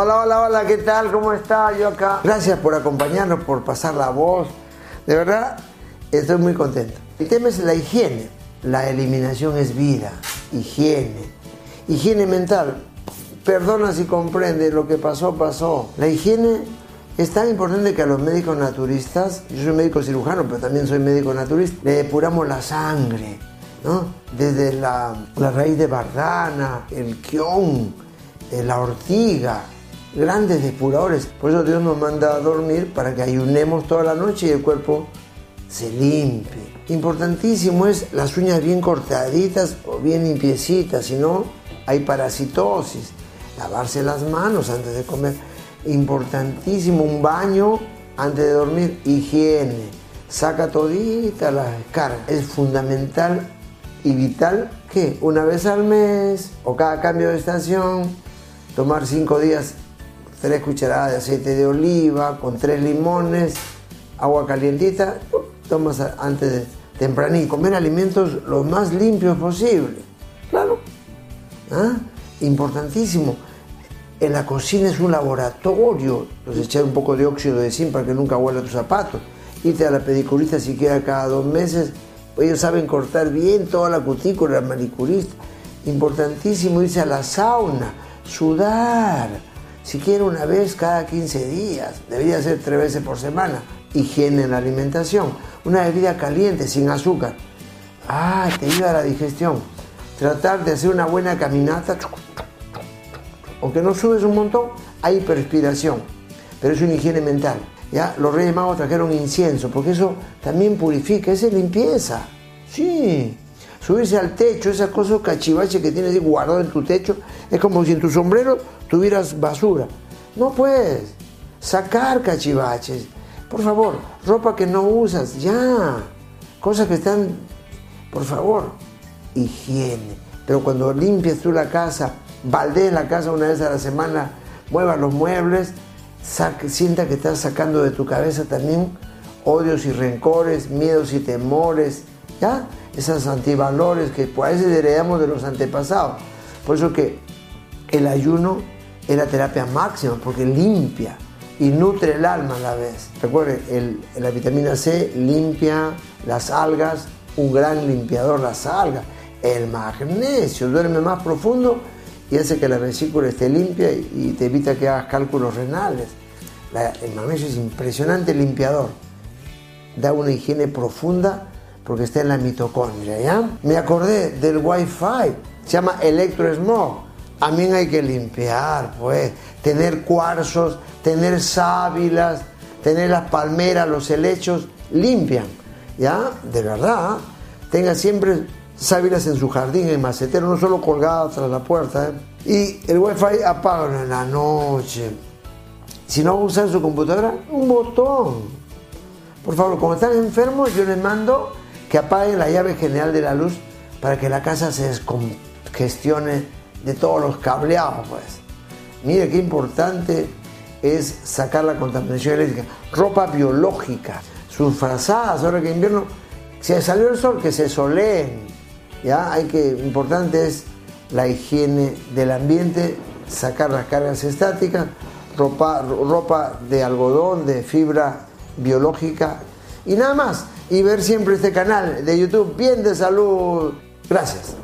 Hola, hola, hola, ¿qué tal? ¿Cómo está? Yo acá. Gracias por acompañarnos, por pasar la voz. De verdad, estoy muy contento. El tema es la higiene. La eliminación es vida, higiene. Higiene mental. Perdona si comprende, lo que pasó, pasó. La higiene es tan importante que a los médicos naturistas, yo soy médico cirujano, pero también soy médico naturista, le depuramos la sangre, ¿no? Desde la, la raíz de bardana, el quión, eh, la ortiga, grandes depuradores. Por eso Dios nos manda a dormir para que ayunemos toda la noche y el cuerpo se limpie. Importantísimo es las uñas bien cortaditas o bien limpiecitas, si no hay parasitosis. Lavarse las manos antes de comer. Importantísimo un baño antes de dormir. Higiene. Saca todita la descarga. Es fundamental y vital que una vez al mes o cada cambio de estación tomar cinco días tres cucharadas de aceite de oliva con tres limones, agua calientita, tomas antes de tempranito. Comer alimentos lo más limpios posible. Claro. ¿Ah? Importantísimo. En la cocina es un laboratorio. Entonces echar un poco de óxido de zinc para que nunca huela tus zapatos. Irte a la pedicurista siquiera cada dos meses. Ellos saben cortar bien toda la cutícula, la manicurista. Importantísimo irse a la sauna, sudar siquiera una vez cada 15 días, debería ser tres veces por semana. Higiene en la alimentación, una bebida caliente sin azúcar. Ah, te ayuda a la digestión. Tratar de hacer una buena caminata, aunque no subes un montón, hay perspiración, pero es una higiene mental. ¿ya? Los reyes magos trajeron incienso, porque eso también purifica, es limpieza. Sí, subirse al techo, esas cosas cachivaches que tienes guardado en tu techo, es como si en tu sombrero tuvieras basura. No puedes sacar cachivaches. Por favor, ropa que no usas, ya. Cosas que están, por favor, higiene. Pero cuando limpies tú la casa, baldees la casa una vez a la semana, muevas los muebles, sienta que estás sacando de tu cabeza también odios y rencores, miedos y temores, Esos antivalores que a veces heredamos de los antepasados. Por eso que el ayuno es la terapia máxima porque limpia y nutre el alma a la vez. Recuerden, la vitamina C limpia las algas, un gran limpiador las algas. El magnesio duerme más profundo y hace que la vesícula esté limpia y te evita que hagas cálculos renales. el magnesio es impresionante limpiador. Da una higiene profunda porque está en la mitocondria, ¿ya? Me acordé del Wi-Fi, se llama electrosmog también hay que limpiar, pues, tener cuarzos, tener sábilas, tener las palmeras, los helechos, limpian, ¿ya? De verdad, tenga siempre sábilas en su jardín, en macetero, no solo colgadas tras la puerta, ¿eh? Y el wifi apaga en la noche. Si no usan su computadora, un botón. Por favor, cuando están enfermos, yo les mando que apaguen la llave general de la luz para que la casa se descongestione de todos los cableados, pues. Mire qué importante es sacar la contaminación eléctrica. Ropa biológica, sus frazadas, ahora que invierno, si salió el sol, que se soleen. ¿ya? Hay que, importante es la higiene del ambiente, sacar las cargas estáticas, ropa, ropa de algodón, de fibra biológica y nada más. Y ver siempre este canal de YouTube, bien de salud. Gracias.